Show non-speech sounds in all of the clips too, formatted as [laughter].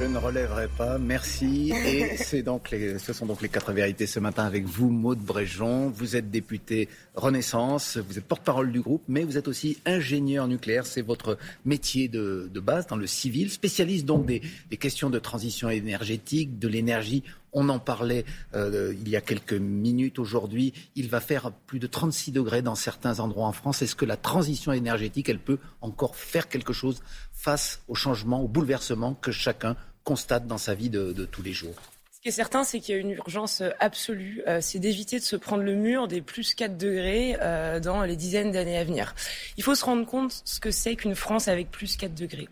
Je ne relèverai pas, merci. Et [laughs] c'est donc les, ce sont donc les quatre vérités ce matin avec vous, Maude Bréjon. Vous êtes député Renaissance, vous êtes porte-parole du groupe, mais vous êtes aussi ingénieur nucléaire. C'est votre métier de, de, base dans le civil, spécialiste donc des, des questions de transition énergétique, de l'énergie on en parlait euh, il y a quelques minutes aujourd'hui. Il va faire plus de 36 degrés dans certains endroits en France. Est-ce que la transition énergétique, elle peut encore faire quelque chose face au changement, au bouleversement que chacun constate dans sa vie de tous les jours qui est certain, c'est qu'il y a une urgence euh, absolue, euh, c'est d'éviter de se prendre le mur des plus 4 degrés euh, dans les dizaines d'années à venir. Il faut se rendre compte ce que c'est qu'une France avec plus 4 degrés.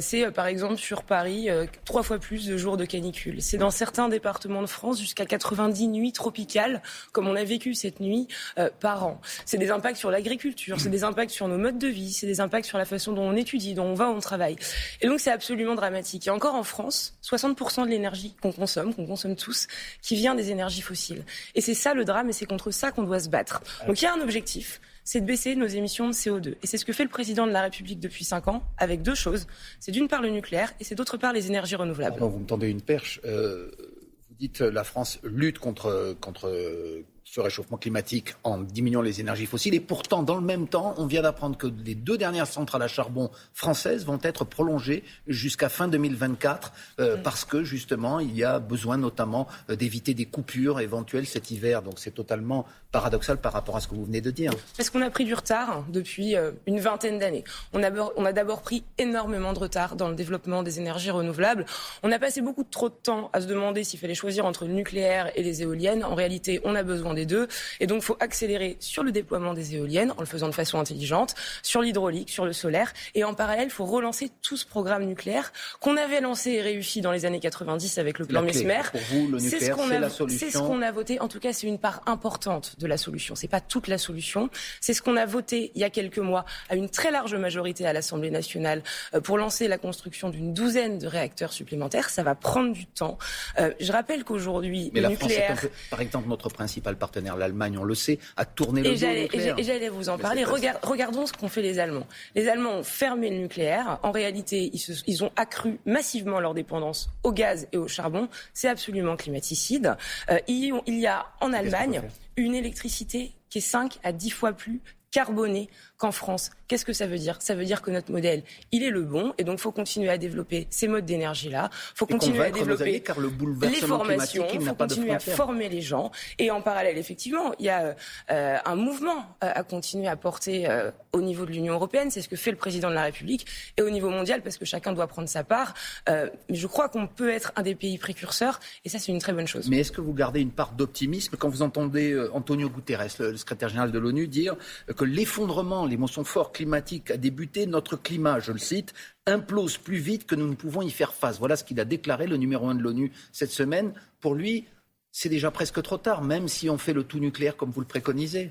c'est par exemple sur Paris trois fois plus de jours de canicule. C'est dans certains départements de France jusqu'à 90 nuits tropicales, comme on a vécu cette nuit, par an. C'est des impacts sur l'agriculture, c'est des impacts sur nos modes de vie, c'est des impacts sur la façon dont on étudie, dont on va, on travaille. Et donc c'est absolument dramatique. Et encore en France, 60% de l'énergie qu'on consomme, consomme tous, qui vient des énergies fossiles. Et c'est ça le drame, et c'est contre ça qu'on doit se battre. Donc il y a un objectif, c'est de baisser nos émissions de CO2. Et c'est ce que fait le président de la République depuis cinq ans, avec deux choses. C'est d'une part le nucléaire, et c'est d'autre part les énergies renouvelables. vous me tendez une perche. Euh, vous dites la France lutte contre, contre ce réchauffement climatique en diminuant les énergies fossiles. Et pourtant, dans le même temps, on vient d'apprendre que les deux dernières centrales à charbon françaises vont être prolongées jusqu'à fin 2024 euh, parce que justement, il y a besoin notamment euh, d'éviter des coupures éventuelles cet hiver. Donc c'est totalement paradoxal par rapport à ce que vous venez de dire. Parce qu'on a pris du retard depuis euh, une vingtaine d'années. On a, on a d'abord pris énormément de retard dans le développement des énergies renouvelables. On a passé beaucoup trop de temps à se demander s'il fallait choisir entre le nucléaire et les éoliennes. En réalité, on a besoin des deux. Et donc, il faut accélérer sur le déploiement des éoliennes en le faisant de façon intelligente, sur l'hydraulique, sur le solaire. Et en parallèle, il faut relancer tout ce programme nucléaire qu'on avait lancé et réussi dans les années 90 avec le plan Mesmer. C'est ce qu'on a, c'est ce qu'on a voté. En tout cas, c'est une part importante de la solution. C'est pas toute la solution. C'est ce qu'on a voté il y a quelques mois à une très large majorité à l'Assemblée nationale euh, pour lancer la construction d'une douzaine de réacteurs supplémentaires. Ça va prendre du temps. Euh, je rappelle qu'aujourd'hui, le nucléaire. par exemple, notre principal partenaire l'Allemagne, on le sait, a tourné le dos Et j'allais vous en parler. regardons ce qu'ont fait les Allemands. Les Allemands ont fermé le nucléaire. En réalité, ils, ont accru massivement leur dépendance au gaz et au charbon. C'est absolument climaticide. Euh, il, y a en Allemagne une électricité qui est 5 à 10 fois plus carbonée qu'en France. Qu'est-ce que ça veut dire? Ça veut dire que notre modèle, il est le bon, et donc il faut continuer à développer ces modes d'énergie-là. Il faut continuer à développer car le les formations, il faut continuer à former les gens. Et en parallèle, effectivement, il y a euh, un mouvement euh, à continuer à porter euh, au niveau de l'Union européenne. C'est ce que fait le président de la République, et au niveau mondial, parce que chacun doit prendre sa part. mais je crois qu'on peut être un des pays précurseurs, et ça, c'est une très bonne chose. Mais est-ce que vous gardez une part d'optimisme? Quand vous entendez Antonio Guterres, le secrétaire général de l'ONU, dire que l'effondrement, l'émotion forte climatique a débuté, notre climat, je le cite, implose plus vite que nous ne pouvons y faire face. Voilà ce qu'il a déclaré, le numéro un de l'ONU, cette semaine. Pour lui, c'est déjà presque trop tard, même si on fait le tout nucléaire comme vous le préconisez.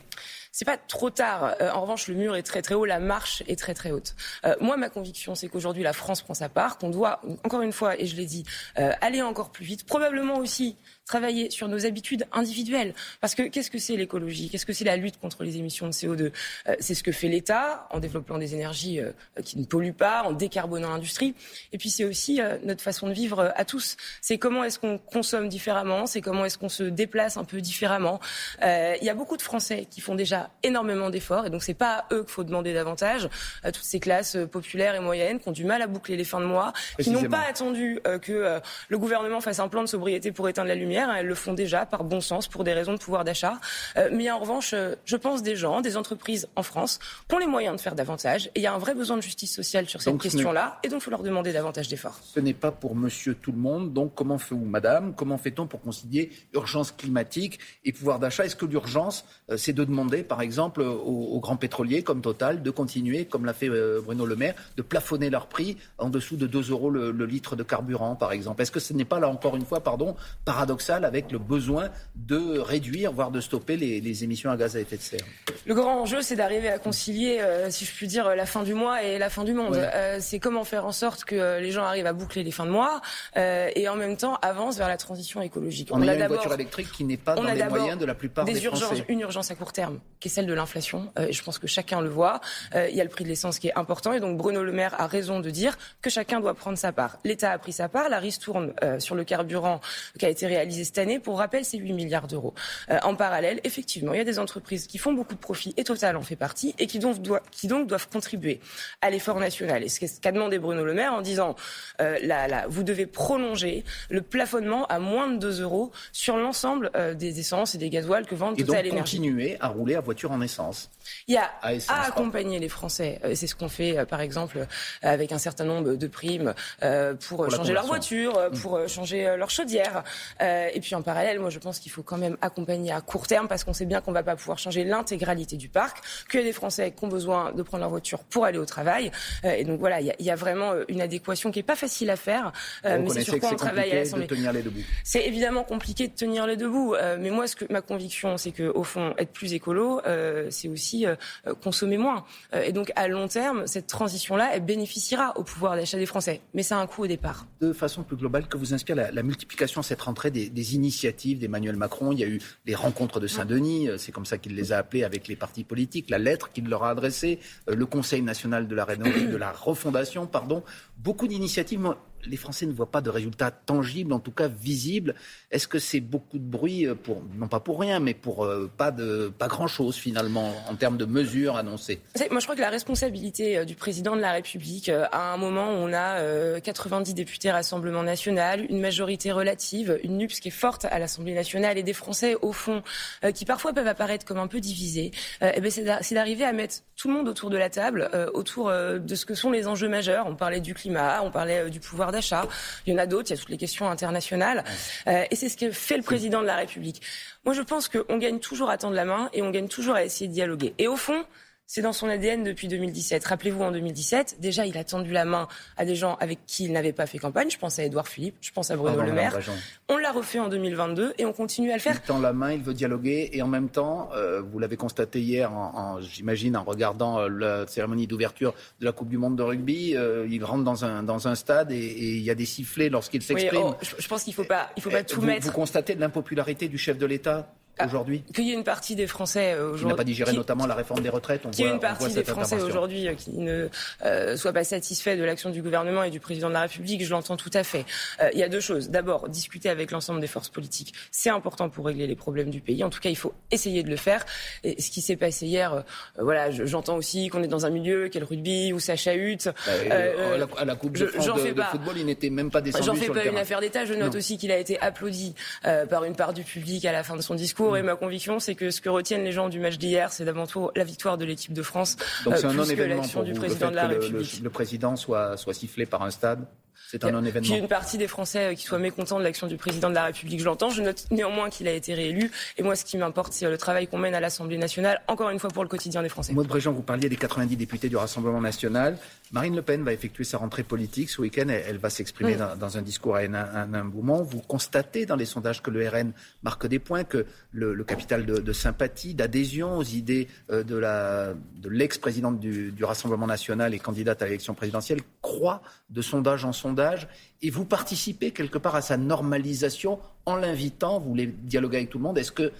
C'est pas trop tard. Euh, en revanche, le mur est très très haut, la marche est très très haute. Euh, moi, ma conviction, c'est qu'aujourd'hui, la France prend sa part, qu'on doit, encore une fois, et je l'ai dit, euh, aller encore plus vite. Probablement aussi travailler sur nos habitudes individuelles. Parce que qu'est-ce que c'est l'écologie? Qu'est-ce que c'est la lutte contre les émissions de CO2 euh, C'est ce que fait l'État en développant des énergies qui ne polluent pas, en décarbonant l'industrie. Et puis c'est aussi notre façon de vivre à tous. C'est comment est-ce qu'on consomme différemment, c'est comment est-ce qu'on se déplace un peu différemment. Il y a beaucoup de Français qui font déjà énormément d'efforts et donc c'est pas à eux qu'il faut demander davantage. À toutes ces classes populaires et moyennes qui ont du mal à boucler les fins de mois, qui n'ont pas attendu que le gouvernement fasse un plan de sobriété pour éteindre la lumière elles le font déjà par bon sens pour des raisons de pouvoir d'achat. Euh, mais en revanche, euh, je pense des gens, des entreprises en France qui ont les moyens de faire davantage. Et il y a un vrai besoin de justice sociale sur cette question-là. Et donc, il faut leur demander davantage d'efforts. Ce n'est pas pour monsieur tout le monde. Donc, comment fait vous, madame? Comment fait-on pour concilier urgence climatique et pouvoir d'achat? Est-ce que l'urgence, euh, c'est de demander, par exemple, aux, grands pétroliers comme Total de continuer, comme l'a fait Bruno Le Maire, de plafonner leur prix en dessous de 2 euros le, le litre de carburant, par exemple Est-ce que ce n'est pas, là encore une fois, pardon, paradoxal avec le besoin de réduire, voire de stopper les, émissions à gaz à effet de serre? Le grand enjeu, c'est d'arriver à concilier, euh, si je puis dire, la fin du mois et la fin du monde. Euh, c'est comment faire en sorte que les gens arrivent à boucler les fins de mois et en même temps avancent vers la transition écologique. On, a, une voiture électrique qui n'est pas dans les moyens de la plupart des, Français. Une urgence à court terme, qui est celle de l'inflation. et je pense que chacun le voit. Il y a le prix de l'essence qui est important et donc Bruno Le Maire a raison de dire que chacun doit prendre sa part. L'État a pris sa part. La ristourne sur le carburant qui a été réalisée cette année, pour rappel, c'est 8 milliards d'euros. en parallèle, effectivement, il y a des entreprises qui font beaucoup de profits, et Total en fait partie, et qui donc, qui donc doivent contribuer à l'effort national. Et ce qu'a demandé Bruno Le Maire en disant, euh, vous devez prolonger le plafonnement à moins de 2 euros sur l'ensemble euh, des essences et des gasoils que vendent Total et donc continuer à rouler à voiture en essence. Il y a à, accompagner les Français. Euh, c'est ce qu'on fait, euh, par exemple, avec un certain nombre de primes pour, changer leur voiture, mm. pour changer leur chaudière. et puis en parallèle, moi je pense qu'il faut quand même accompagner à court terme parce qu'on sait bien qu'on va pas pouvoir changer l'intégralité du parc, qu'il y a des Français qui ont besoin de prendre leur voiture pour aller au travail. Euh, et donc voilà, il y, a vraiment euh, une adéquation qui n'est pas facile à faire, euh, mais c'est sur quoi on travaille à l'Assemblée. C'est évidemment compliqué de tenir les debout, mais moi, ce que, ma conviction, c'est qu'au fond, être plus écolo, c'est aussi consommer moins. et donc à long terme, cette transition-là, elle bénéficiera au pouvoir d'achat des Français, mais ça a un coût au départ. De façon plus globale, que vous inspire la, multiplication cette rentrée des, des initiatives d'Emmanuel Macron Il y a eu les rencontres de Saint-Denis, c'est comme ça qu'il les a appelés avec les partis politiques, la lettre qu'il leur a adressée, euh, le Conseil national de la, de la refondation, pardon, beaucoup d'initiatives les Français ne voient pas de résultats tangibles, en tout cas visibles. Est-ce que c'est beaucoup de bruit euh, pour, non pas pour rien, mais pour euh, pas, de, pas grand-chose finalement en termes de mesures annoncées? Moi, je crois que la responsabilité euh, du président de la République, à un moment où on a 90 députés Rassemblement national, une majorité relative, une NUPS qui est forte à l'Assemblée nationale et des Français, au fond, qui parfois peuvent apparaître comme un peu divisés, eh ben, c'est d'arriver à mettre tout le monde autour de la table, autour de ce que sont les enjeux majeurs. On parlait du climat, on parlait du pouvoir Il y en a d'autres, il y a toutes les questions internationales. Euh, et c'est ce que fait le président de la République. Moi, je pense qu'on gagne toujours à tendre la main et on gagne toujours à essayer de dialoguer. Et au fond, c'est dans son ADN depuis 2017. Rappelez-vous, en 2017, déjà, il a tendu la main à des gens avec qui il n'avait pas fait campagne. Je pense à Édouard Philippe, je pense à Bruno Le Maire. On l'a refait en 2022 et on continue à le faire. Il tend la main, il veut dialoguer et en même temps, euh, vous l'avez constaté hier, en, j'imagine, en regardant euh, la cérémonie d'ouverture de la Coupe du Monde de rugby, euh, il rentre dans un, dans un stade et, il y a des sifflets lorsqu'il s'exprime. Oh, je, pense qu'il ne faut pas, il faut pas tout mettre. Vous constatez de l'impopularité du chef de l'État aujourd'hui Qu'il y ait une partie des Français aujourd'hui. Qui n'a pas digéré notamment la réforme des retraites. Qu'il y ait une partie des Français aujourd'hui euh, qui ne euh, soient pas satisfaits de l'action du gouvernement et du président de la République, je l'entends tout à fait. Euh, il y a deux choses. D'abord, discuter avec l'ensemble des forces politiques, c'est important pour régler les problèmes du pays. En tout cas, il faut essayer de le faire. Et ce qui s'est passé hier, voilà, j'entends aussi qu'on est dans un milieu, quel rugby, où ça chahute. Bah, à, la, Coupe de France de, football, il n'était même pas descendu J'en fais pas une affaire d'État. Je note aussi qu'il a été applaudi par une part du public à la fin de son discours. Mm. Et ma conviction, c'est que ce que retiennent les gens du match d'hier, c'est d'avant tout la victoire de l'équipe de France. Donc c'est un non-événement pour du président de la République. Le, le, président soit, soit sifflé par un stade c'est un non-événement. Qu'il y ait une partie des Français euh, qui soient mécontents de l'action du président de la République, je l'entends. Je note néanmoins qu'il a été réélu. Et moi, ce qui m'importe, c'est le travail qu'on mène à l'Assemblée nationale, encore une fois pour le quotidien des Français. Maud Bréjean, vous parliez des 90 députés du Rassemblement national. Marine Le Pen va effectuer sa rentrée politique ce week-end. Elle, va s'exprimer dans, un discours à un, moment. Vous constatez dans les sondages que le RN marque des points, que le, capital de, sympathie, d'adhésion aux idées euh, de l'ex-présidente du, du Rassemblement national et candidate à l'élection présidentielle croît de sondage en sondage. Et vous participez quelque part à sa normalisation en l'invitant. Vous voulez dialoguer avec tout le monde. Est-ce que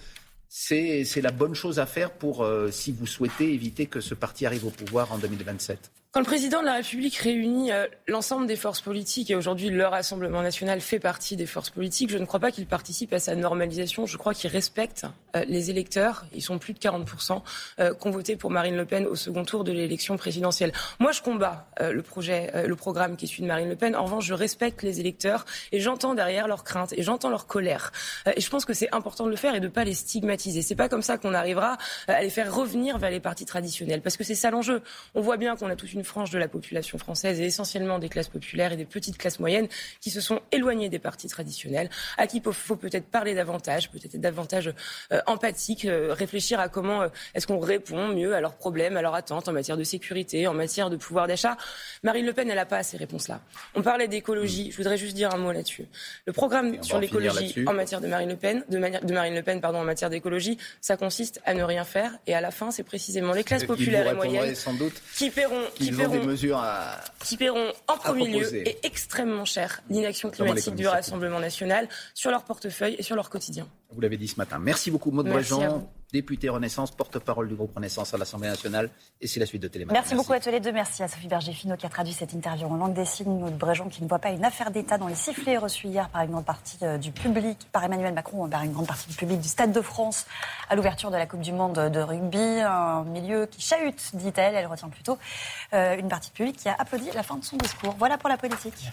c'est la bonne chose à faire pour, euh, si vous souhaitez éviter que ce parti arrive au pouvoir en 2027 quand le président de la République réunit euh, l'ensemble des forces politiques, et aujourd'hui le Rassemblement national fait partie des forces politiques, je ne crois pas qu'il participe à sa normalisation. Je crois qu'il respecte euh, les électeurs. Ils sont plus de 40% euh, qui ont voté pour Marine Le Pen au second tour de l'élection présidentielle. Moi, je combats le projet, le programme qui est celui de Marine Le Pen. En revanche, je respecte les électeurs et j'entends derrière leurs craintes et j'entends leur colère. et je pense que c'est important de le faire et de ne pas les stigmatiser. C'est pas comme ça qu'on arrivera à les faire revenir vers les partis traditionnels, parce que c'est ça l'enjeu. On voit bien qu'on a toute une frange de la population française et essentiellement des classes populaires et des petites classes moyennes qui se sont éloignées des partis traditionnels, à qui il faut peut-être parler davantage, peut-être davantage euh, empathique, réfléchir à comment est-ce qu'on répond mieux à leurs problèmes, à leurs attentes en matière de sécurité, en matière de pouvoir d'achat. Marine Le Pen, elle n'a pas ces réponses-là. On parlait d'écologie. Je voudrais juste dire un mot là-dessus. Le programme sur l'écologie en matière de Marine Le Pen, de, de Marine Le Pen, pardon, en matière d'écologie, ça consiste à ne rien faire. Et à la fin, c'est précisément les classes populaires et moyennes qui paieront, qui paieront, des mesures à, qui paieront en premier lieu et extrêmement cher l'inaction climatique du Rassemblement national sur leur portefeuille et sur leur quotidien. Vous l'avez dit ce matin. Merci beaucoup, Maud Brejean député Renaissance, porte-parole du groupe Renaissance à l'Assemblée nationale. Et c'est la suite de Télématin. Merci, beaucoup à tous les deux. Merci à Sophie Berger-Finot qui a traduit cette interview en langue des signes. Maud Bréjon qui ne voit pas une affaire d'État dans les sifflets reçus hier par une grande partie euh, du public, par Emmanuel Macron, par une grande partie du public du Stade de France à l'ouverture de la Coupe du Monde de rugby. Un milieu qui chahute, dit-elle. Elle retient plutôt euh, une partie public qui a applaudi la fin de son discours. Voilà pour la politique.